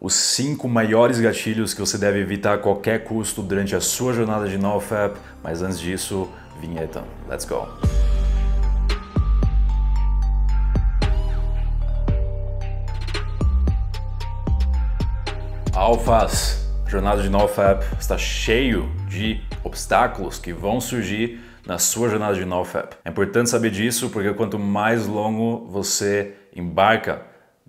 os cinco maiores gatilhos que você deve evitar a qualquer custo durante a sua jornada de NoFap. Mas antes disso, vinheta. Let's go! Alfas, jornada de NoFap está cheio de obstáculos que vão surgir na sua jornada de NoFap. É importante saber disso porque quanto mais longo você embarca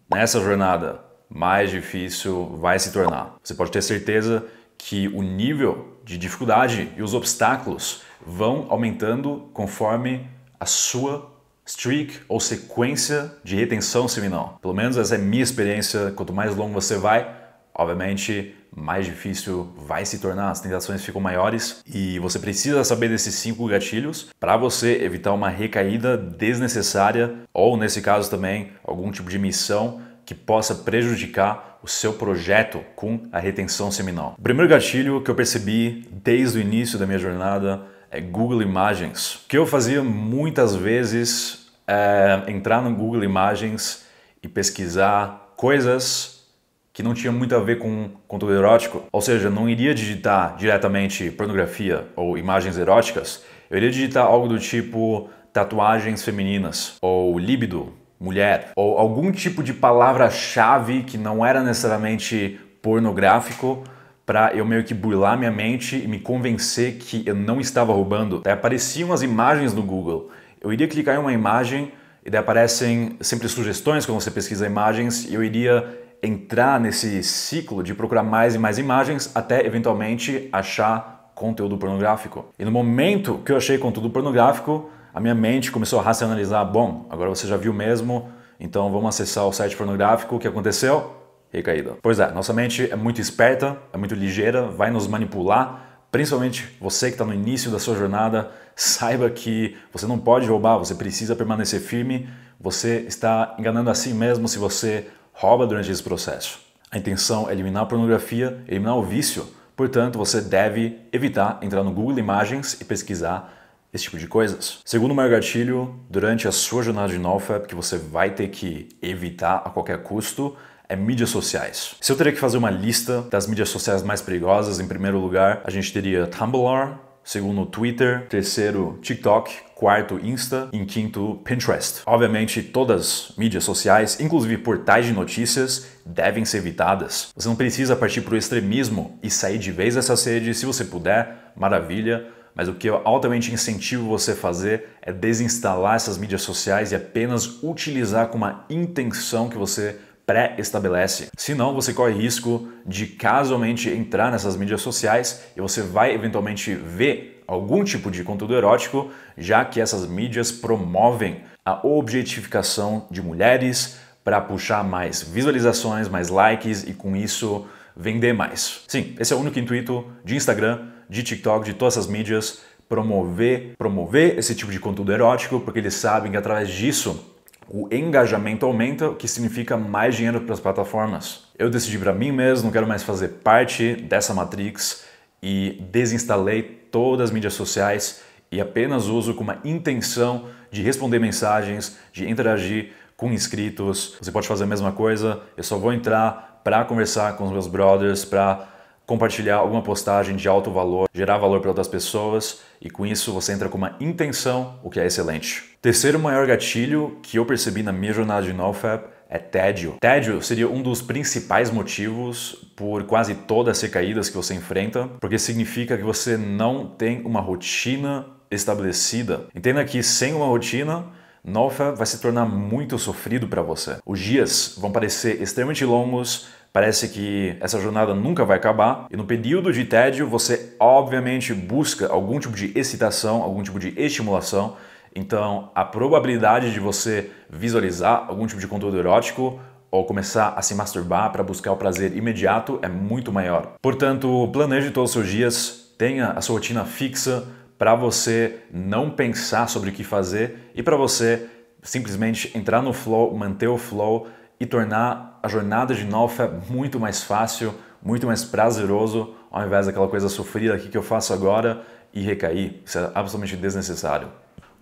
nessa jornada, mais difícil vai se tornar. Você pode ter certeza que o nível de dificuldade e os obstáculos vão aumentando conforme a sua streak ou sequência de retenção seminal. Pelo menos essa é minha experiência. Quanto mais longo você vai, obviamente mais difícil vai se tornar, as tentações ficam maiores e você precisa saber desses cinco gatilhos para você evitar uma recaída desnecessária ou, nesse caso também, algum tipo de missão que possa prejudicar o seu projeto com a retenção seminal. O primeiro gatilho que eu percebi desde o início da minha jornada é Google Imagens. O que eu fazia muitas vezes é entrar no Google Imagens e pesquisar coisas que não tinham muito a ver com conteúdo erótico, ou seja, não iria digitar diretamente pornografia ou imagens eróticas, eu iria digitar algo do tipo tatuagens femininas ou líbido mulher, ou algum tipo de palavra-chave que não era necessariamente pornográfico para eu meio que burlar minha mente e me convencer que eu não estava roubando. Daí apareciam as imagens no Google. Eu iria clicar em uma imagem e daí aparecem sempre sugestões quando você pesquisa imagens e eu iria entrar nesse ciclo de procurar mais e mais imagens até eventualmente achar conteúdo pornográfico. E no momento que eu achei conteúdo pornográfico, a minha mente começou a racionalizar: bom, agora você já viu mesmo, então vamos acessar o site pornográfico. O que aconteceu? Recaída. Pois é, nossa mente é muito esperta, é muito ligeira, vai nos manipular. Principalmente você que está no início da sua jornada, saiba que você não pode roubar, você precisa permanecer firme. Você está enganando a si mesmo se você rouba durante esse processo. A intenção é eliminar a pornografia, eliminar o vício. Portanto, você deve evitar entrar no Google Imagens e pesquisar esse tipo de coisas. Segundo maior gatilho, durante a sua jornada de NoFap, que você vai ter que evitar a qualquer custo, é mídias sociais. Se eu teria que fazer uma lista das mídias sociais mais perigosas, em primeiro lugar, a gente teria Tumblr, segundo Twitter, terceiro TikTok, quarto Insta, em quinto Pinterest. Obviamente, todas as mídias sociais, inclusive portais de notícias, devem ser evitadas. Você não precisa partir para o extremismo e sair de vez dessa sede, se você puder, maravilha mas o que eu altamente incentivo você a fazer é desinstalar essas mídias sociais e apenas utilizar com uma intenção que você pré-estabelece. Senão, você corre risco de casualmente entrar nessas mídias sociais e você vai eventualmente ver algum tipo de conteúdo erótico, já que essas mídias promovem a objetificação de mulheres para puxar mais visualizações, mais likes e com isso vender mais. Sim, esse é o único intuito de Instagram de TikTok, de todas essas mídias, promover, promover esse tipo de conteúdo erótico, porque eles sabem que através disso o engajamento aumenta, o que significa mais dinheiro para as plataformas. Eu decidi para mim mesmo, não quero mais fazer parte dessa matrix e desinstalei todas as mídias sociais e apenas uso com uma intenção de responder mensagens, de interagir com inscritos. Você pode fazer a mesma coisa, eu só vou entrar para conversar com os meus brothers, para compartilhar alguma postagem de alto valor, gerar valor para outras pessoas e com isso você entra com uma intenção, o que é excelente. Terceiro maior gatilho que eu percebi na minha jornada de NoFap é tédio. Tédio seria um dos principais motivos por quase todas as recaídas que você enfrenta, porque significa que você não tem uma rotina estabelecida. Entenda que sem uma rotina, NoFap vai se tornar muito sofrido para você. Os dias vão parecer extremamente longos, Parece que essa jornada nunca vai acabar e no período de tédio você obviamente busca algum tipo de excitação, algum tipo de estimulação. Então, a probabilidade de você visualizar algum tipo de conteúdo erótico ou começar a se masturbar para buscar o prazer imediato é muito maior. Portanto, planeje todos os seus dias, tenha a sua rotina fixa para você não pensar sobre o que fazer e para você simplesmente entrar no flow, manter o flow e tornar a jornada de Nalfa muito mais fácil, muito mais prazeroso, ao invés daquela coisa sofrida aqui que eu faço agora e recair. Isso é absolutamente desnecessário.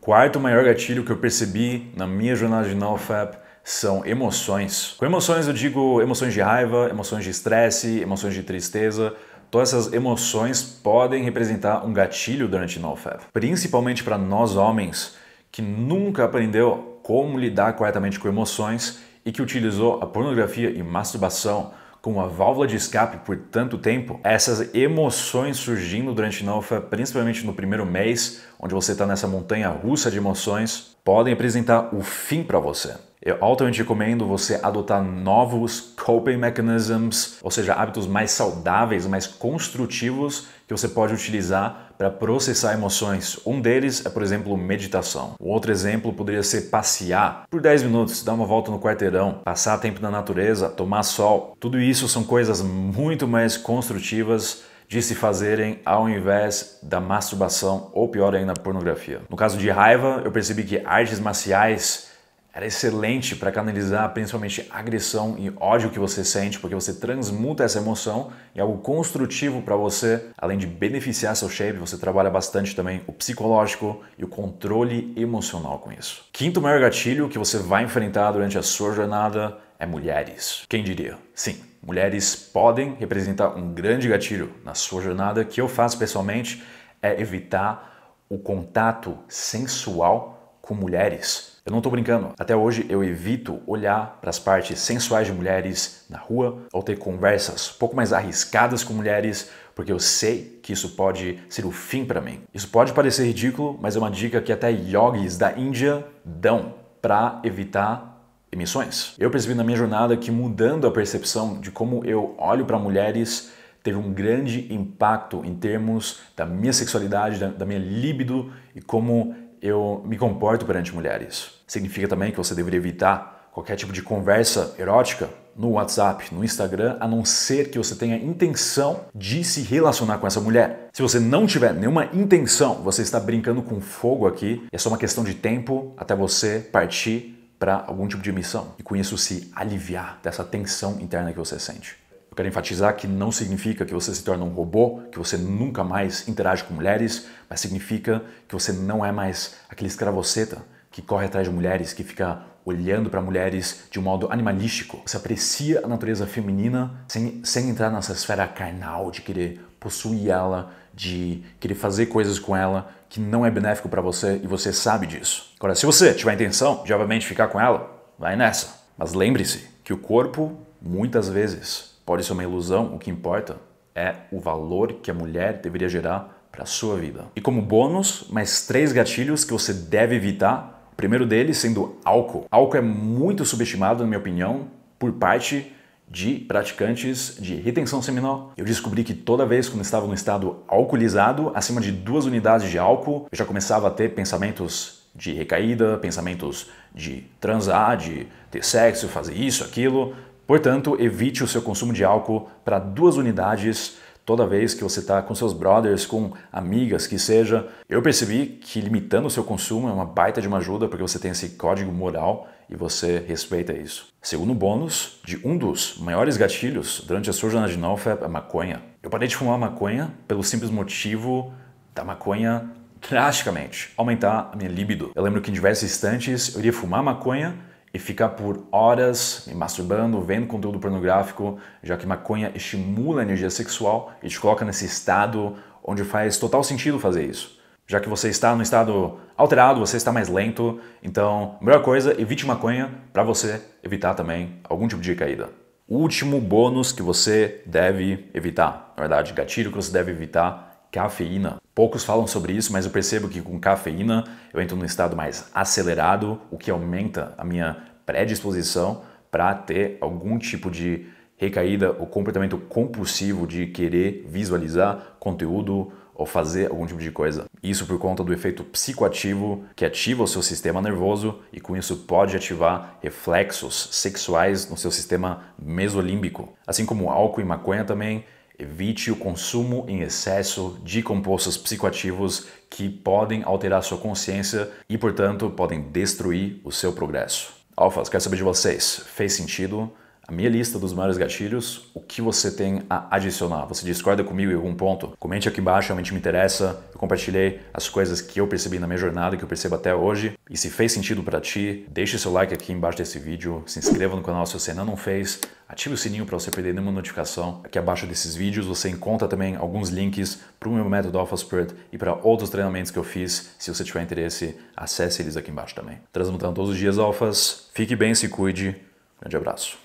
Quarto maior gatilho que eu percebi na minha jornada de NoFap são emoções. Com emoções eu digo emoções de raiva, emoções de estresse, emoções de tristeza. Todas essas emoções podem representar um gatilho durante NoFap, principalmente para nós homens que nunca aprendeu como lidar corretamente com emoções e que utilizou a pornografia e masturbação como uma válvula de escape por tanto tempo, essas emoções surgindo durante NoFap, principalmente no primeiro mês, onde você está nessa montanha russa de emoções, podem apresentar o fim para você. Eu altamente recomendo você adotar novos coping mechanisms, ou seja, hábitos mais saudáveis, mais construtivos que você pode utilizar para processar emoções. Um deles é, por exemplo, meditação. O outro exemplo poderia ser passear por 10 minutos, dar uma volta no quarteirão, passar tempo na natureza, tomar sol. Tudo isso são coisas muito mais construtivas de se fazerem ao invés da masturbação ou pior ainda, pornografia. No caso de raiva, eu percebi que artes marciais era excelente para canalizar principalmente agressão e ódio que você sente, porque você transmuta essa emoção em algo construtivo para você, além de beneficiar seu shape, você trabalha bastante também o psicológico e o controle emocional com isso. Quinto maior gatilho que você vai enfrentar durante a sua jornada é mulheres. Quem diria? Sim, mulheres podem representar um grande gatilho na sua jornada que eu faço pessoalmente é evitar o contato sensual com mulheres eu não estou brincando. Até hoje eu evito olhar para as partes sensuais de mulheres na rua ou ter conversas um pouco mais arriscadas com mulheres, porque eu sei que isso pode ser o fim para mim. Isso pode parecer ridículo, mas é uma dica que até yogis da Índia dão para evitar emissões. Eu percebi na minha jornada que mudando a percepção de como eu olho para mulheres teve um grande impacto em termos da minha sexualidade, da, da minha libido e como eu me comporto perante mulheres. Significa também que você deveria evitar qualquer tipo de conversa erótica no WhatsApp, no Instagram, a não ser que você tenha intenção de se relacionar com essa mulher. Se você não tiver nenhuma intenção, você está brincando com fogo aqui, é só uma questão de tempo até você partir para algum tipo de missão e com isso se aliviar dessa tensão interna que você sente. Quero enfatizar que não significa que você se torna um robô, que você nunca mais interage com mulheres, mas significa que você não é mais aquele escravoceta que corre atrás de mulheres, que fica olhando para mulheres de um modo animalístico. Você aprecia a natureza feminina sem, sem entrar nessa esfera carnal de querer possuir ela, de querer fazer coisas com ela que não é benéfico para você e você sabe disso. Agora, se você tiver a intenção de obviamente ficar com ela, vai nessa. Mas lembre-se que o corpo muitas vezes pode ser uma ilusão, o que importa é o valor que a mulher deveria gerar para a sua vida. E como bônus, mais três gatilhos que você deve evitar. O primeiro deles sendo álcool. Álcool é muito subestimado, na minha opinião, por parte de praticantes de retenção seminal. Eu descobri que toda vez que eu estava no estado alcoolizado, acima de duas unidades de álcool, eu já começava a ter pensamentos de recaída, pensamentos de transar, de ter sexo, fazer isso, aquilo. Portanto, evite o seu consumo de álcool para duas unidades toda vez que você está com seus brothers, com amigas, que seja. Eu percebi que limitando o seu consumo é uma baita de uma ajuda porque você tem esse código moral e você respeita isso. Segundo bônus, de um dos maiores gatilhos durante a sua jornada de NoFap, a maconha. Eu parei de fumar maconha pelo simples motivo da maconha drasticamente aumentar a minha libido. Eu lembro que em diversos instantes eu iria fumar maconha e ficar por horas me masturbando, vendo conteúdo pornográfico, já que maconha estimula a energia sexual e te coloca nesse estado onde faz total sentido fazer isso. Já que você está no estado alterado, você está mais lento, então, melhor coisa, evite maconha para você evitar também algum tipo de caída. Último bônus que você deve evitar, na verdade, gatilho que você deve evitar, cafeína. Poucos falam sobre isso, mas eu percebo que com cafeína eu entro num estado mais acelerado, o que aumenta a minha predisposição para ter algum tipo de recaída ou comportamento compulsivo de querer visualizar conteúdo ou fazer algum tipo de coisa. Isso por conta do efeito psicoativo que ativa o seu sistema nervoso e com isso pode ativar reflexos sexuais no seu sistema mesolímbico. Assim como álcool e maconha também Evite o consumo em excesso de compostos psicoativos que podem alterar sua consciência e, portanto, podem destruir o seu progresso. Alfas, quero saber de vocês. Fez sentido? A minha lista dos maiores gatilhos, o que você tem a adicionar. Você discorda comigo em algum ponto? Comente aqui embaixo, realmente me interessa. Eu compartilhei as coisas que eu percebi na minha jornada, que eu percebo até hoje. E se fez sentido para ti, deixe seu like aqui embaixo desse vídeo, se inscreva no canal se você ainda não fez, ative o sininho para você perder nenhuma notificação. Aqui abaixo desses vídeos você encontra também alguns links para o meu método Alpha Spirit e para outros treinamentos que eu fiz. Se você tiver interesse, acesse eles aqui embaixo também. Transmutando todos os dias alfas, fique bem, se cuide. Grande abraço.